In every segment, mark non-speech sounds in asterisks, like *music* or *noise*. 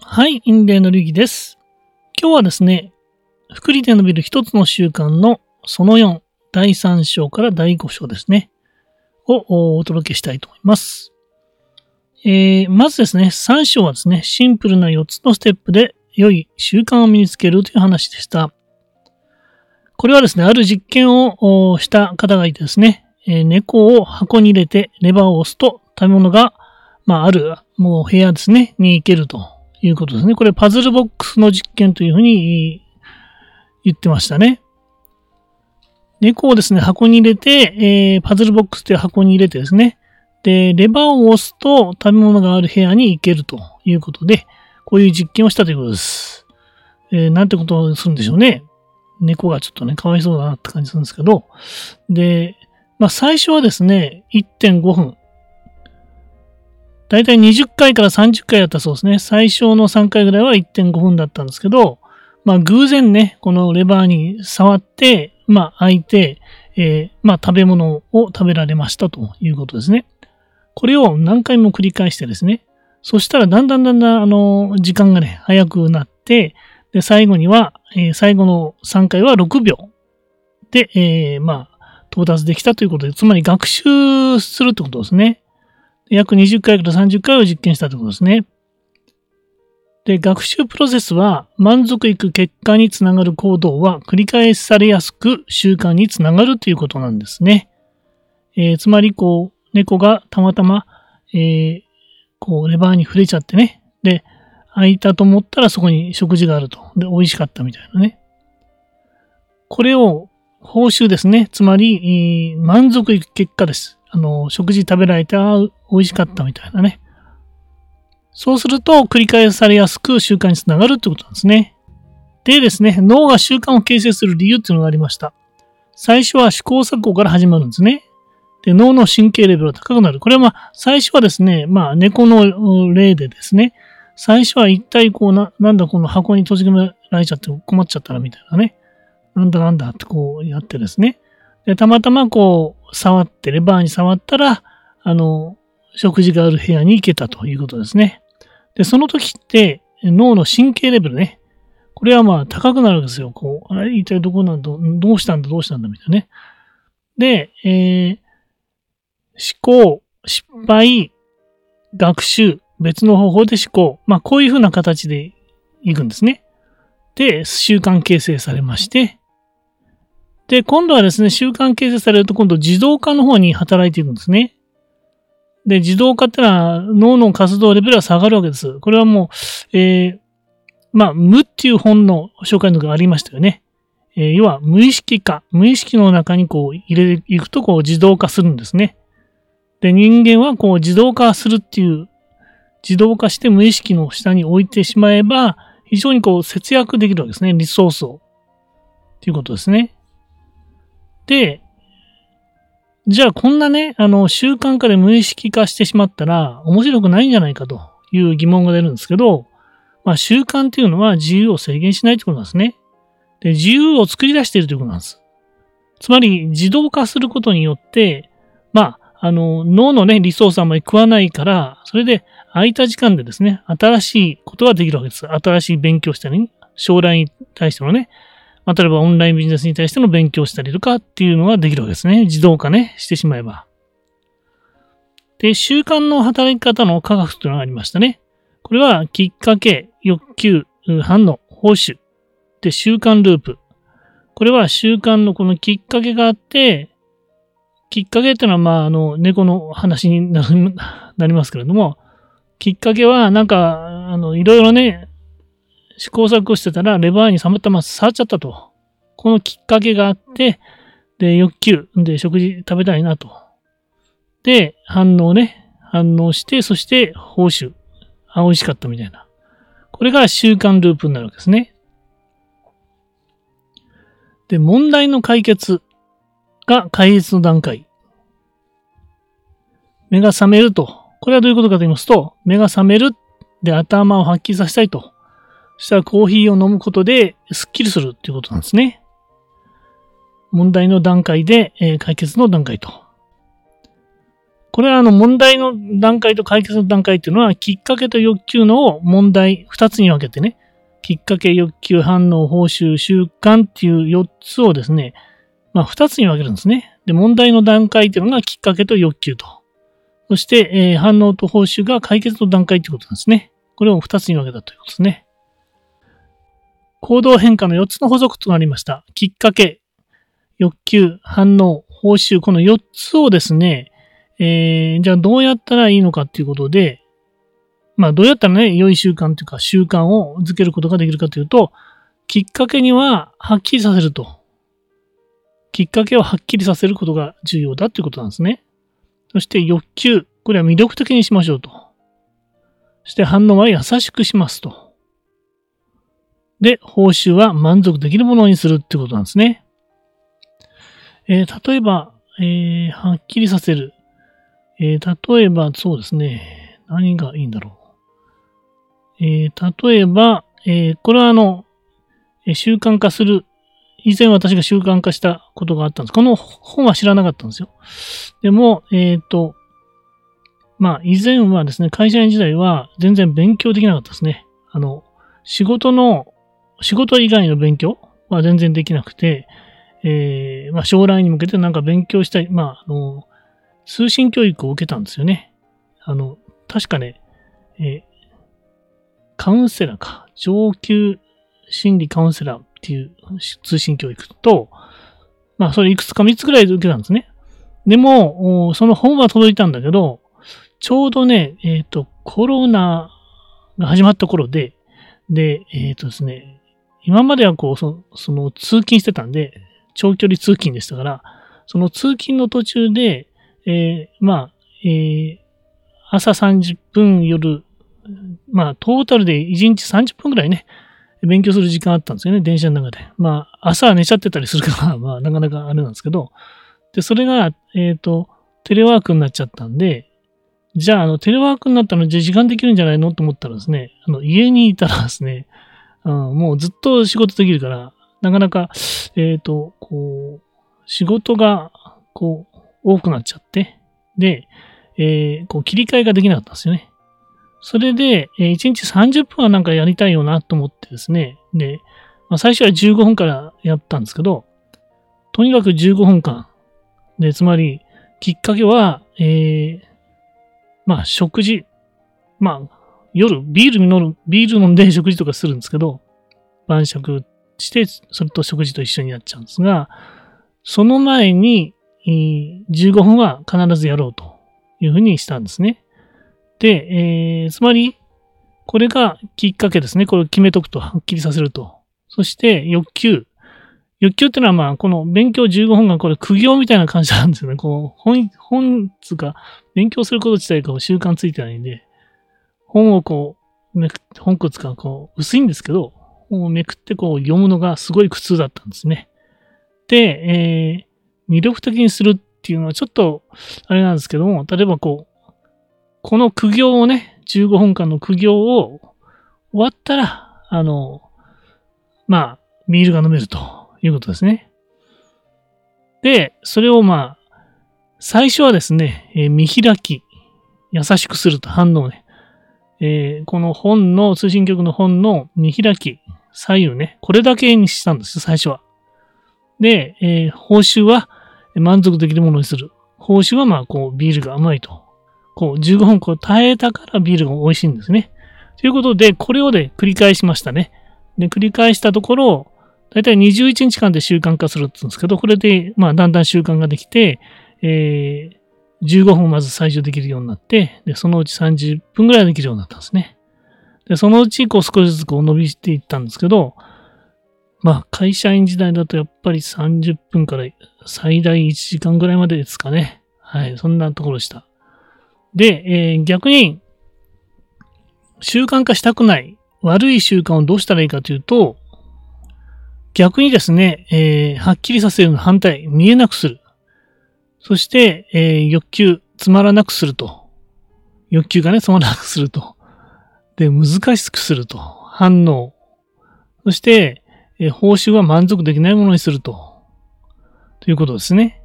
はい、インデーの流儀です。今日はですね、福利で伸びる一つの習慣のその4、第3章から第5章ですね、をお届けしたいと思います。えー、まずですね、3章はですね、シンプルな4つのステップで良い習慣を身につけるという話でした。これはですね、ある実験をした方がいてですね、えー、猫を箱に入れてレバーを押すと食べ物が、まあ、ある、もう部屋ですね、に行けるということですね。これパズルボックスの実験というふうに言ってましたね。猫をですね、箱に入れて、えー、パズルボックスという箱に入れてですね、で、レバーを押すと食べ物がある部屋に行けるということで、こういう実験をしたということです。えー、なんてことをするんでしょうね。猫がちょっとね、かわいそうだなって感じするんですけど、で、まあ最初はですね、1.5分。だいたい20回から30回やったそうですね。最初の3回ぐらいは1.5分だったんですけど、まあ偶然ね、このレバーに触って、まあ開いて、えー、まあ食べ物を食べられましたということですね。これを何回も繰り返してですね。そしたらだんだんだんだんあの、時間がね、早くなって、で、最後には、えー、最後の3回は6秒で、えー、まあ、到達できたということで、つまり学習するってことですね。約20回から30回を実験したということですね。で、学習プロセスは満足いく結果につながる行動は繰り返されやすく習慣につながるということなんですね。えー、つまり、こう、猫がたまたま、えー、こう、レバーに触れちゃってね。で、空いたと思ったらそこに食事があると。で、美味しかったみたいなね。これを報酬ですね。つまり、え満足いく結果です。あの、食事食べられて、あ美味しかったみたいなね。そうすると繰り返されやすく習慣につながるってことなんですね。でですね、脳が習慣を形成する理由っていうのがありました。最初は試行錯誤から始まるんですね。で、脳の神経レベルが高くなる。これはまあ、最初はですね、まあ、猫の例でですね、最初は一体こうな、なんだこの箱に閉じ込められちゃって困っちゃったらみたいなね。なんだなんだってこうやってですね。で、たまたまこう、触って、レバーに触ったら、あの、食事がある部屋に行けたということですね。で、その時って、脳の神経レベルね。これはまあ高くなるんですよ。こう、あれ？一体どこなんだ、どうしたんだ、どうしたんだ、みたいなね。で、えー、思考、失敗、学習、別の方法で思考。まあ、こういうふうな形でいくんですね。で、習慣形成されまして、で、今度はですね、習慣形成されると今度自動化の方に働いていくんですね。で、自動化ってのは脳の活動レベルが下がるわけです。これはもう、えー、まあ、無っていう本の紹介のがありましたよね。えー、要は無意識化。無意識の中にこう入れていくとこう自動化するんですね。で、人間はこう自動化するっていう、自動化して無意識の下に置いてしまえば、非常にこう節約できるわけですね。リソースを。っていうことですね。で、じゃあこんなね、あの、習慣化で無意識化してしまったら面白くないんじゃないかという疑問が出るんですけど、まあ習慣っていうのは自由を制限しないってことなんですね。で、自由を作り出しているということなんです。つまり自動化することによって、まあ、あの、脳のね、リソースあんまり食わないから、それで空いた時間でですね、新しいことができるわけです。新しい勉強したり、将来に対してのね、まあ、例えばオンラインビジネスに対しての勉強したりとかっていうのができるわけですね。自動化ね、してしまえば。で、習慣の働き方の科学というのがありましたね。これは、きっかけ、欲求、反応、報酬。で、習慣ループ。これは習慣のこのきっかけがあって、きっかけっていうのは、まあ、あの、猫の話にな *laughs* りますけれども、きっかけは、なんか、あの、いろいろね、試行錯誤してたら、レバーにさまたま触っちゃったと。このきっかけがあって、で、欲求、で、食事食べたいなと。で、反応ね、反応して、そして報酬。あ、美味しかったみたいな。これが習慣ループになるわけですね。で、問題の解決。が解説の段階。目が覚めると。これはどういうことかと言いますと、目が覚めるで頭をはっきりさせたいと。したらコーヒーを飲むことでスッキリするっていうことなんですね。問題の段階で、えー、解決の段階と。これはあの問題の段階と解決の段階っていうのは、きっかけと欲求のを問題2つに分けてね、きっかけ、欲求、反応、報酬、習慣っていう4つをですね、まあ2つに分けるんですね。で、問題の段階っていうのがきっかけと欲求と。そして、えー、反応と報酬が解決の段階ということなんですね。これを2つに分けたということですね。行動変化の4つの補足となりました。きっかけ、欲求、反応、報酬、この4つをですね、えー、じゃあどうやったらいいのかっていうことで、まあどうやったらね、良い習慣というか習慣をづけることができるかというと、きっかけにははっきりさせると。きっかけをはっきりさせることが重要だということなんですね。そして欲求、これは魅力的にしましょうと。そして反応は優しくしますと。で、報酬は満足できるものにするってことなんですね。えー、例えば、えー、はっきりさせる。えー、例えば、そうですね。何がいいんだろう。え、例えば、え、これはあの、習慣化する。以前私が習慣化したことがあったんです。この本は知らなかったんですよ。でも、えっ、と、まあ、以前はですね、会社員時代は全然勉強できなかったですね。あの、仕事の、仕事以外の勉強？は全然できなくて、えー、まあ、将来に向けてなんか勉強したい、まあ、あの、通信教育を受けたんですよね。あの、確かね、えー、カウンセラーか、上級心理カウンセラーっていう通信教育と、まあ、それいくつか3つぐらい受けたんですね。でも、その本は届いたんだけど、ちょうどね、えっ、ー、と、コロナが始まった頃で、で、えっ、ー、とですね、今まではこう、そその通勤してたんで、長距離通勤でしたから、その通勤の途中で、えー、まあ、えー、朝30分、夜、まあ、トータルで1日30分くらいね、勉強する時間あったんですよね、電車の中で。まあ、朝寝ちゃってたりするから、*laughs* まあ、なかなかあれなんですけど、で、それが、えっ、ー、と、テレワークになっちゃったんで、じゃあ、あの、テレワークになったの、じゃあ時間できるんじゃないの？と思ったらですね、あの、家にいたらですね、うん、もうずっと仕事できるから、なかなか、えっ、ー、と、こう、仕事が、こう、多くなっちゃって、で、えー、こう、切り替えができなかったんですよね。それで、えー、1日30分はなんかやりたいよなと思ってですね、で、まあ、最初は15分からやったんですけど、とにかく15分間。で、つまり、きっかけは、えー、まあ、食事。まあ、夜、ビール飲む、ビール飲んで食事とかするんですけど、晩酌して、それと食事と一緒になっちゃうんですが、その前に、15分は必ずやろうというふうにしたんですね。で、えー、つまり、これがきっかけですね。これを決めとくと、はっきりさせると。そして、欲求。欲求ってのは、まあ、この勉強15分がこれ苦行みたいな感じなんですよね。こう、本、本つか、勉強すること自体が習慣ついてないんで、本をこう、めく、本骨がこう、薄いんですけど、本をめくってこう読むのがすごい苦痛だったんですね。で、えー、魅力的にするっていうのはちょっと、あれなんですけども、例えばこう、この苦行をね、15分間の苦行を終わったら、あの、まあ、ビールが飲めるということですね。で、それをまあ、最初はですね、えー、見開き、優しくすると反応ね。えー、この本の、通信局の本の見開き、左右ね、これだけにしたんです、最初は。で、えー、報酬は満足できるものにする。報酬はまあ、こう、ビールが甘いと。こう、15分こう耐えたからビールが美味しいんですね。ということで、これをね、繰り返しましたね。で、繰り返したところ、だいたい21日間で習慣化するって言うんですけど、これで、まあ、だんだん習慣ができて、えー、15分まず最初できるようになって、で、そのうち30分ぐらいできるようになったんですね。で、そのうちこう少しずつこう伸びしていったんですけど、まあ会社員時代だとやっぱり30分から最大1時間ぐらいまでですかね。はい、そんなところでした。で、えー、逆に習慣化したくない悪い習慣をどうしたらいいかというと、逆にですね、えー、はっきりさせるの反対、見えなくする。そして、えー、欲求、つまらなくすると。欲求がね、つまらなくすると。で、難しくすると。反応。そして、え報酬は満足できないものにすると。ということですね。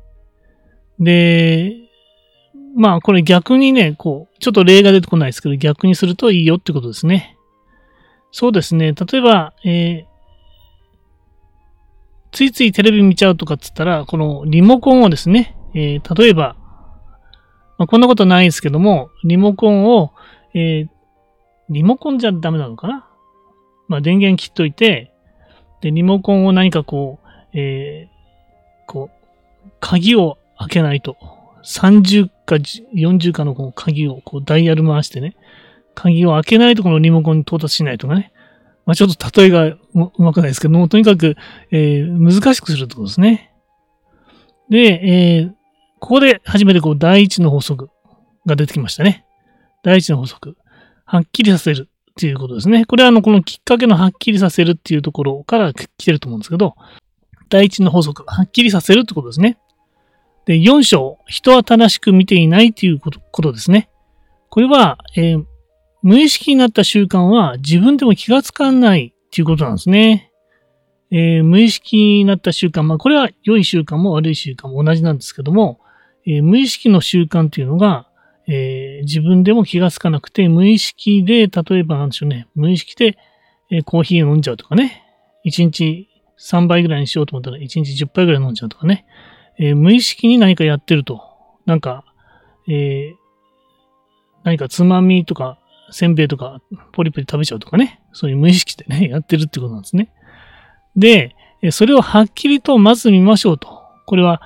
で、まあこれ逆にね、こう、ちょっと例が出てこないですけど、逆にするといいよってことですね。そうですね。例えば、えー、ついついテレビ見ちゃうとかっつったら、このリモコンをですね、えー、例えば、まあ、こんなことないですけども、リモコンを、えー、リモコンじゃダメなのかな？まあ、電源切っといて、で、リモコンを何かこう、えー、こう、鍵を開けないと、30か40かのこの鍵をこうダイヤル回してね、鍵を開けないとこのリモコンに到達しないとかね。まあ、ちょっと例えがうまくないですけども、とにかく、えー、難しくするってことですね。で、えー、ここで初めてこう第一の法則が出てきましたね。第一の法則。はっきりさせるっていうことですね。これはあの、このきっかけのはっきりさせるっていうところから来てると思うんですけど、第一の法則、はっきりさせるってことですね。で、4章、人は正しく見ていないということですね。これは、えー、無意識になった習慣は自分でも気がつかないっていうことなんですね。えー、無意識になった習慣、まあこれは良い習慣も悪い習慣も同じなんですけども、えー、無意識の習慣っていうのが、えー、自分でも気がつかなくて、無意識で、例えばなんでしょうね、無意識で、えコーヒーを飲んじゃうとかね、1日3杯ぐらいにしようと思ったら1日10杯ぐらい飲んじゃうとかね、え無意識に何かやってると、なんか、え何かつまみとかせんべいとかポリポリ食べちゃうとかね、そういう無意識でね、やってるってことなんですね。で、それをはっきりとまず見ましょうと。これは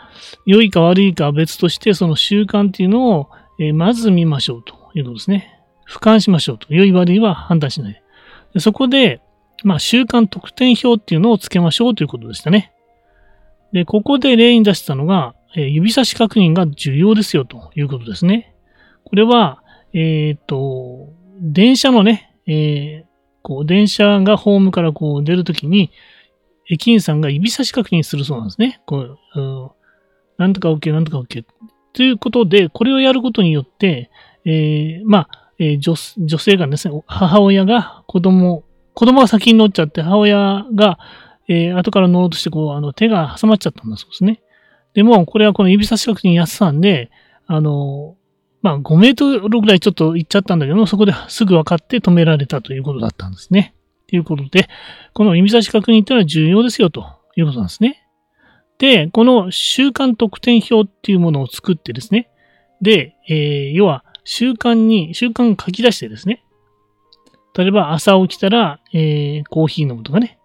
良いか悪いかは別として、その習慣っていうのをえまず見ましょうということですね。俯瞰しましょうと。良い悪いは判断しない。でそこで、まあ、習慣得点表っていうのをつけましょうということでしたね。で、ここで例に出したのが、え指差し確認が重要ですよということですね。これは、えっ、と、電車のね、えー、こう、電車がホームからこう出るときに、駅員さんが指差し確認するそうなんですね。こう、うん、なんとか OK、なんとか OK。ということで、これをやることによって、えー、まあ、えー、女女性がですね、母親が子供、子供が先に乗っちゃって、母親が、えー、後から乗ろうとして、こう、あの、手が挟まっちゃったんだそうですね。でも、これはこの指差し確認やってたんで、あの、まあ5メートルぐらいちょっと行っちゃったんだけども、そこですぐ分かって止められたということだったんですね。ということで、この指差し確認っていうのは重要ですよということなんですね。で、この習慣得点表っていうものを作ってですね。で、えー、要は習慣に、習慣を書き出してですね。例えば朝起きたら、えー、コーヒー飲むとかね。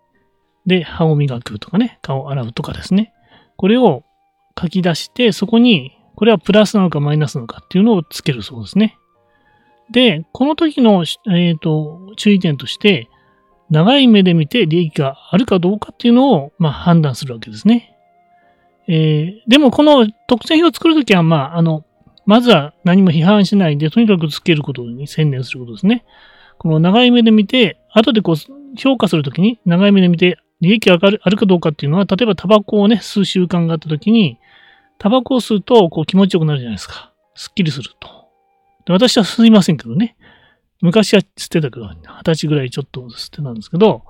で、歯を磨くとかね。顔を洗うとかですね。これを書き出して、そこにこれはプラスなのかマイナスなのかっていうのをつけるそうですね。で、この時の、えーと、注意点として、長い目で見て利益があるかどうかっていうのを、まあ、判断するわけですね。えー、でもこの特典表を作るときは、まあ、あの、まずは何も批判しないで、とにかくつけることに専念することですね。この長い目で見て、後でこう評価するときに長い目で見て利益があるかどうかっていうのは、例えばタバコをね、吸う習慣があったときに、タバコを吸うとこう気持ちよくなるじゃないですか。すっきりすると。で私は吸いませんけどね。昔は吸ってたけど、二十歳ぐらいちょっと吸ってたんですけど、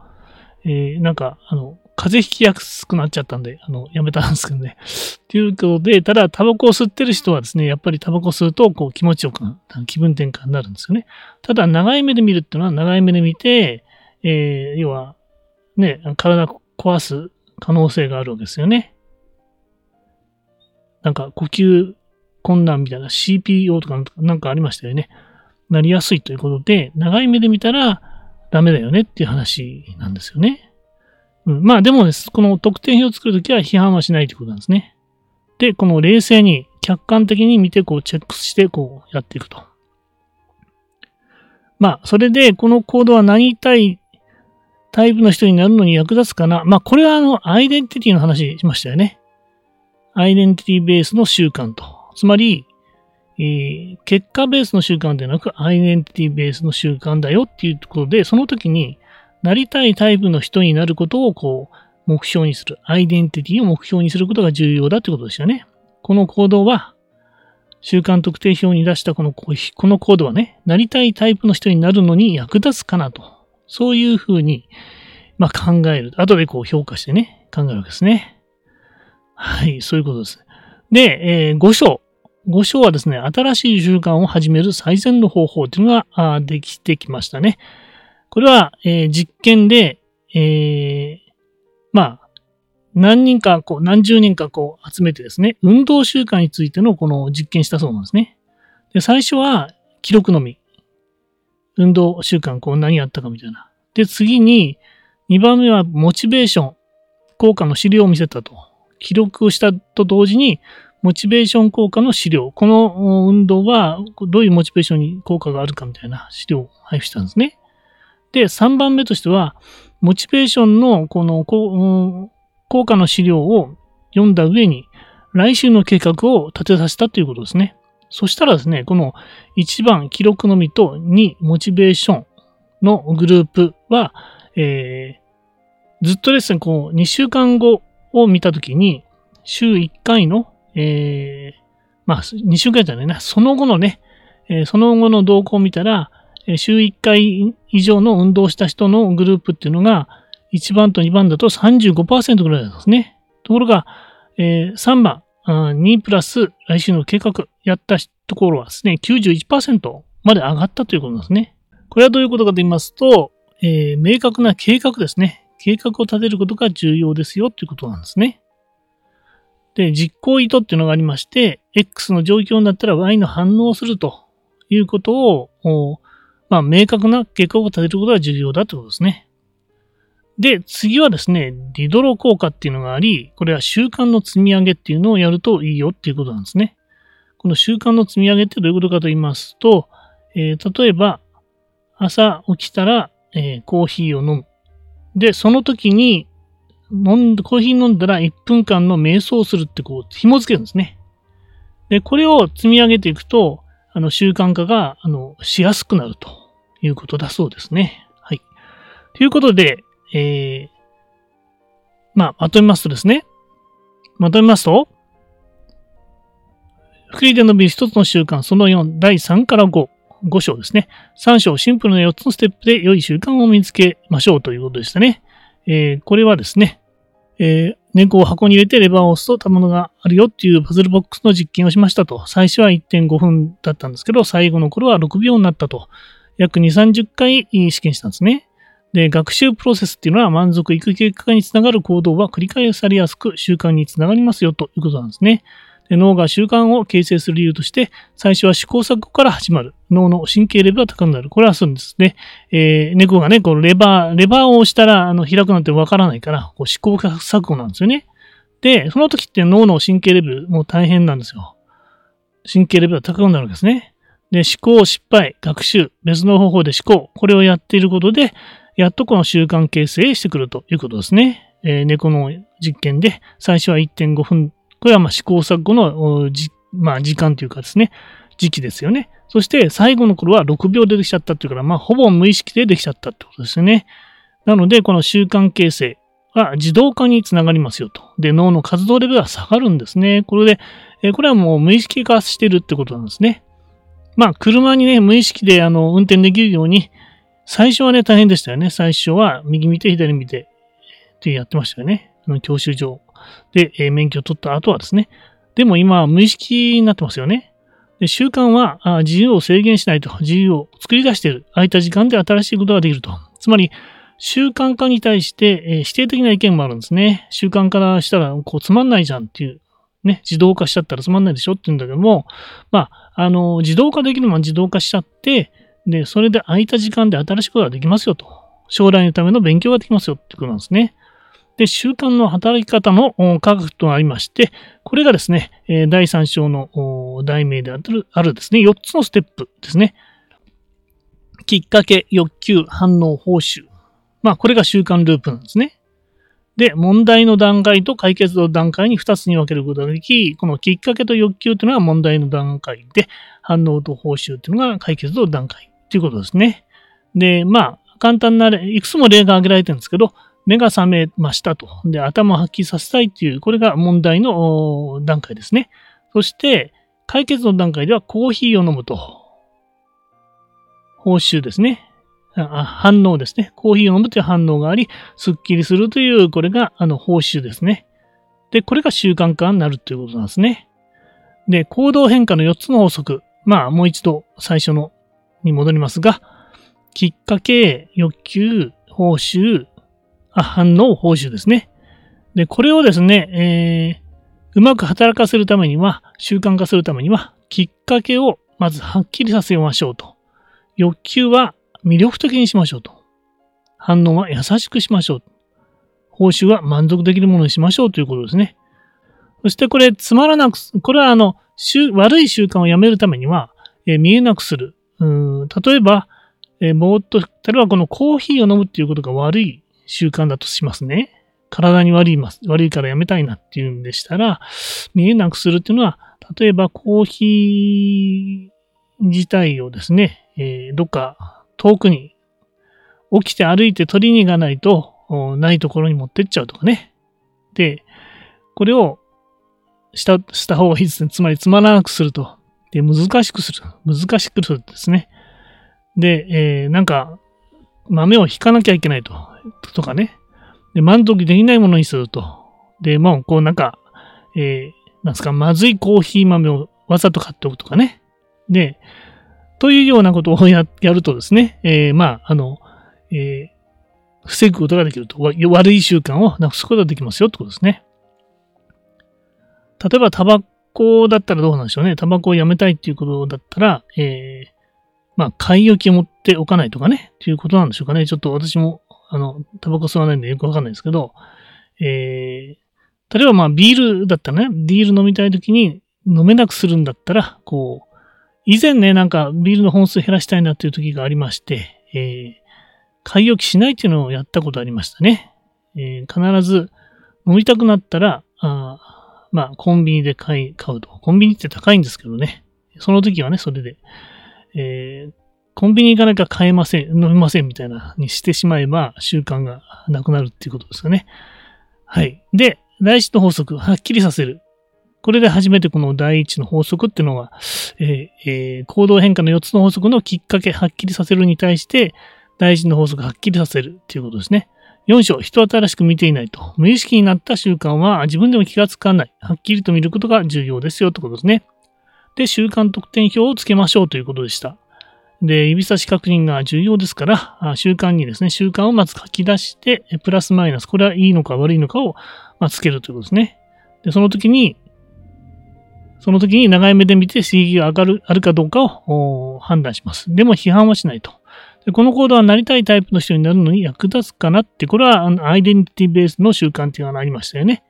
えー、なんか、あの、風邪ひきやすくなっちゃったんで、あの、やめたんですけどね。*laughs* ということで、ただ、タバコを吸ってる人はですね、やっぱりタバコ吸うと、こう、気持ちよくな、気分転換になるんですよね。ただ、長い目で見るっていうのは、長い目で見て、えー、要は、ね、体壊す可能性があるわけですよね。なんか呼吸困難みたいな CPO とかなんかありましたよね。なりやすいということで、長い目で見たらダメだよねっていう話なんですよね。うん、まあでもです、この特定表を作るときは批判はしないということなんですね。で、この冷静に客観的に見てこうチェックしてこうやっていくと。まあ、それでこのコードは何対タイプの人になるのに役立つかな。まあ、これはあの、アイデンティティの話しましたよね。アイデンティティベースの習慣と。つまり、えー、結果ベースの習慣ではなく、アイデンティティベースの習慣だよっていうとことで、その時になりたいタイプの人になることをこう、目標にする。アイデンティティを目標にすることが重要だということですよね。この行動は、習慣特定表に出したこのこのコードはね、なりたいタイプの人になるのに役立つかなと。そういうふうに、まあ、考える。後でこう評価してね、考えるわけですね。はい、そういうことです。で、えー、5章。5章はですね、新しい習慣を始める最善の方法というのができてきましたね。これは、えー、実験で、えー、まあ、何人か、こう、何十人かこう集めてですね、運動習慣についてのこの実験したそうなんですね。で、最初は記録のみ。運動習慣、こう何やったかみたいな。で、次に、2番目はモチベーション、効果の資料を見せたと。記録をしたと同時に、モチベーション効果の資料。この運動はどういうモチベーションに効果があるかみたいな資料を配布したんですね。で、3番目としては、モチベーションのこの効果の資料を読んだ上に、来週の計画を立てさせたということですね。そしたらですね、この1番記録のみと2モチベーションのグループは、えー、ずっとですね、こう2週間後を見たときに、週1回のえー、まあ、2週間じゃないな、その後のね、えー、その後の動向を見たら、えー、週1回以上の運動した人のグループっていうのが、1番と2番だと35%ぐらいなんですね。ところが、えー、3番、2プラス来週の計画やったところはですね、91%まで上がったということなんですね。これはどういうことかと言いますと、えー、明確な計画ですね。計画を立てることが重要ですよということなんですね。で、実行意図っていうのがありまして、X の状況になったら Y の反応をするということを、まあ、明確な結果を立てることが重要だということですね。で、次はですね、リドロ効果っていうのがあり、これは習慣の積み上げっていうのをやるといいよっていうことなんですね。この習慣の積み上げってどういうことかと言いますと、えー、例えば、朝起きたら、えー、コーヒーを飲む。で、その時に飲ん、コーヒー飲んだら1分間の瞑想をするってこう、紐付けるんですね。で、これを積み上げていくと、あの、習慣化が、あの、しやすくなるということだそうですね。はい。ということで、えー、まあ、まとめますとですね。まとめますと、福利で伸びる一つの習慣、その4、第3から5、5章ですね。3章、シンプルな4つのステップで良い習慣を見つけましょうということでしたね。えー、これはですね、えー、猫を箱に入れてレバーを押すとたものがあるよっていうパズルボックスの実験をしましたと。最初は1.5分だったんですけど、最後の頃は6秒になったと。約2、30回試験したんですね。で、学習プロセスっていうのは満足いく結果につながる行動は繰り返されやすく習慣につながりますよということなんですね。脳が習慣を形成する理由として、最初は試行錯誤から始まる。脳の神経レベルが高くなる。これはそうですね。えー、猫がね、このレバー、レバーを押したら、あの、開くなんてわからないから、こう試行錯誤なんですよね。で、その時って脳の神経レベルも大変なんですよ。神経レベルが高くなるわけですね。で、思考、失敗、学習、別の方法で思考、これをやっていることで、やっとこの習慣形成してくるということですね。えー、猫の実験で、最初は1.5分これはま試行錯誤のじ、まあ、時間というかですね、時期ですよね。そして最後の頃は6秒でできちゃったっていうから、まあほぼ無意識でできちゃったってことですよね。なので、この習慣形成は自動化につながりますよと。で、脳の活動レベルが下がるんですね。これで、えこれはもう無意識化してるってことなんですね。まあ、車にね、無意識であの運転できるように、最初はね、大変でしたよね。最初は右見て、左見てってやってましたよね。あの教習所で、え、免許を取った後はですね。でも今無意識になってますよね。で習慣はあ自由を制限しないと、自由を作り出している。空いた時間で新しいことができると。つまり、習慣化に対して、え、否定的な意見もあるんですね。習慣からしたら、こう、つまんないじゃんっていう、ね、自動化しちゃったらつまんないでしょって言うんだけども、まあ、あの、自動化できるのは自動化しちゃって、で、それで空いた時間で新しいことができますよと。将来のための勉強ができますよってことなんですね。で、習慣の働き方の科学となりまして、これがですね、第3章の題名であるあるですね、4つのステップですね。きっかけ、欲求、反応、報酬。まあ、これが習慣ループなんですね。で、問題の段階と解決の段階に2つに分けることができ、このきっかけと欲求というのは問題の段階で、反応と報酬というのが解決の段階ということですね。で、まあ、簡単な例、いくつも例が挙げられてるんですけど、目が覚めましたと。で、頭をはっきりさせたいっていう、これが問題の段階ですね。そして、解決の段階ではコーヒーを飲むと。報酬ですね。あ反応ですね。コーヒーを飲むという反応があり、スッキリするという、これが、あの、報酬ですね。で、これが習慣化になるということなんですね。で、行動変化の4つの法則。まあ、もう一度最初のに戻りますが、きっかけ、欲求、報酬、あ、反応、報酬ですね。で、これをですね、えー、うまく働かせるためには、習慣化するためには、きっかけをまずはっきりさせましょうと。欲求は魅力的にしましょうと。反応は優しくしましょう。報酬は満足できるものにしましょうということですね。そしてこれ、つまらなく、これはあの、悪い習慣をやめるためには、えー、見えなくする。うん例えば、えー、ぼーっと、例えばこのコーヒーを飲むっていうことが悪い習慣だとしますね。体に悪います。悪いからやめたいなっていうんでしたら、見えなくするっていうのは、例えばコーヒー自体をですね、えー、どっか遠くに起きて歩いて取りに行かないと、ないところに持ってっちゃうとかね。で、これをした、した方がいいですね。つまり、つまらなくすると。で、難しくする。難しくするんですね。で、えー、なんか、豆を引かなきゃいけないと。とかね。で、満足できないものにすると。で、もう、こう、なんか、えー、なんすか、まずいコーヒー豆をわざと買っておくとかね。で、というようなことをや *laughs* るとですね、えー、まあ、あの、えー、防ぐことができると。悪い習慣をなくすことができますよってことですね。例えば、タバコだったらどうなんでしょうね。タバコをやめたいっていうことだったら、えー、まあ、買い置きを持っておかないとかね、っていうことなんでしょうかね。ちょっと私も、あの、タバコ吸わないんでよくわかんないですけど、えー、例えばまあ、ビールだったらね、ビール飲みたいときに飲めなくするんだったら、こう、以前ね、なんかビールの本数減らしたいなっていう時がありまして、えー、買い置きしないっていうのをやったことありましたね。えー、必ず飲みたくなったら、あまあ、コンビニで買い、買うと。コンビニって高いんですけどね。その時はね、それで、えー、コンビニ行かなきゃ買えません、飲みませんみたいなにしてしまえば習慣がなくなるっていうことですよね。はい。で、第一の法則、はっきりさせる。これで初めてこの第一の法則っていうのが、えーえー、行動変化の4つの法則のきっかけ、はっきりさせるに対して、第一の法則はっきりさせるっていうことですね。4章、人新しく見ていないと。無意識になった習慣は自分でも気がつかない。はっきりと見ることが重要ですよってことですね。で、習慣得点表をつけましょうということでした。で、指差し確認が重要ですから、習慣にですね、習慣をまず書き出して、プラスマイナス、これはいいのか悪いのかを、まつけるということですね。で、その時に、その時に長い目で見て刺激が上がる、あるかどうかを判断します。でも批判はしないと。でこの行動はなりたいタイプの人になるのに役立つかなって、これはアイデンティティベースの習慣っていうのがありましたよね。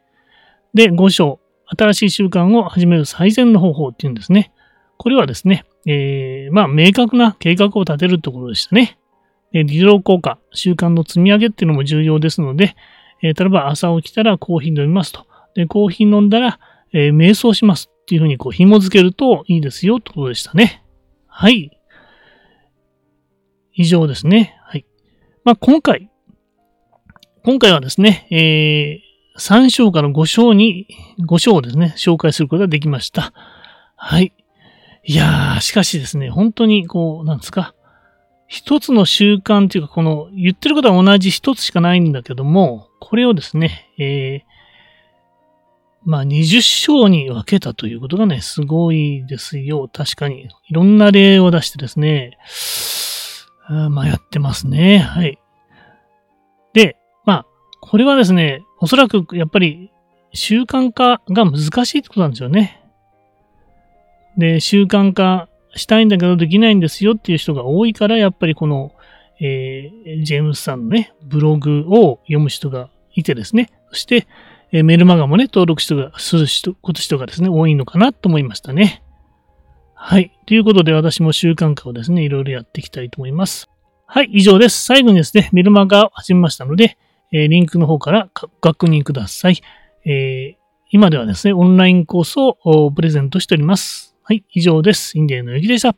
で、5章、新しい習慣を始める最善の方法っていうんですね。これはですね、えー、まあ、明確な計画を立てるってことでしたね。で、理論効果、習慣の積み上げっていうのも重要ですので、えー、例えば朝起きたらコーヒー飲みますと。で、コーヒー飲んだら、えー、瞑想しますっていうふうにこう紐付けるといいですよってことでしたね。はい。以上ですね。はい。まあ、今回、今回はですね、えー、3章から5章に、5章をですね、紹介することができました。はい。いやー、しかしですね、本当にこう、なんですか、一つの習慣というか、この、言ってることは同じ一つしかないんだけども、これをですね、えー、まあ、20章に分けたということがね、すごいですよ。確かに。いろんな例を出してですね、まあ、やってますね。はい。で、まあ、これはですね、おそらくやっぱり習慣化が難しいってことなんですよね。で、習慣化したいんだけどできないんですよっていう人が多いから、やっぱりこの、えー、ジェームスさんのね、ブログを読む人がいてですね、そして、えー、メルマガもね、登録してする人人がですね、多いのかなと思いましたね。はい。ということで、私も習慣化をですね、いろいろやっていきたいと思います。はい、以上です。最後にですね、メルマガを始めましたので、えー、リンクの方からご確認ください。えー、今ではですね、オンラインコースをプレゼントしております。はい、以上です。インディアのゆきでした。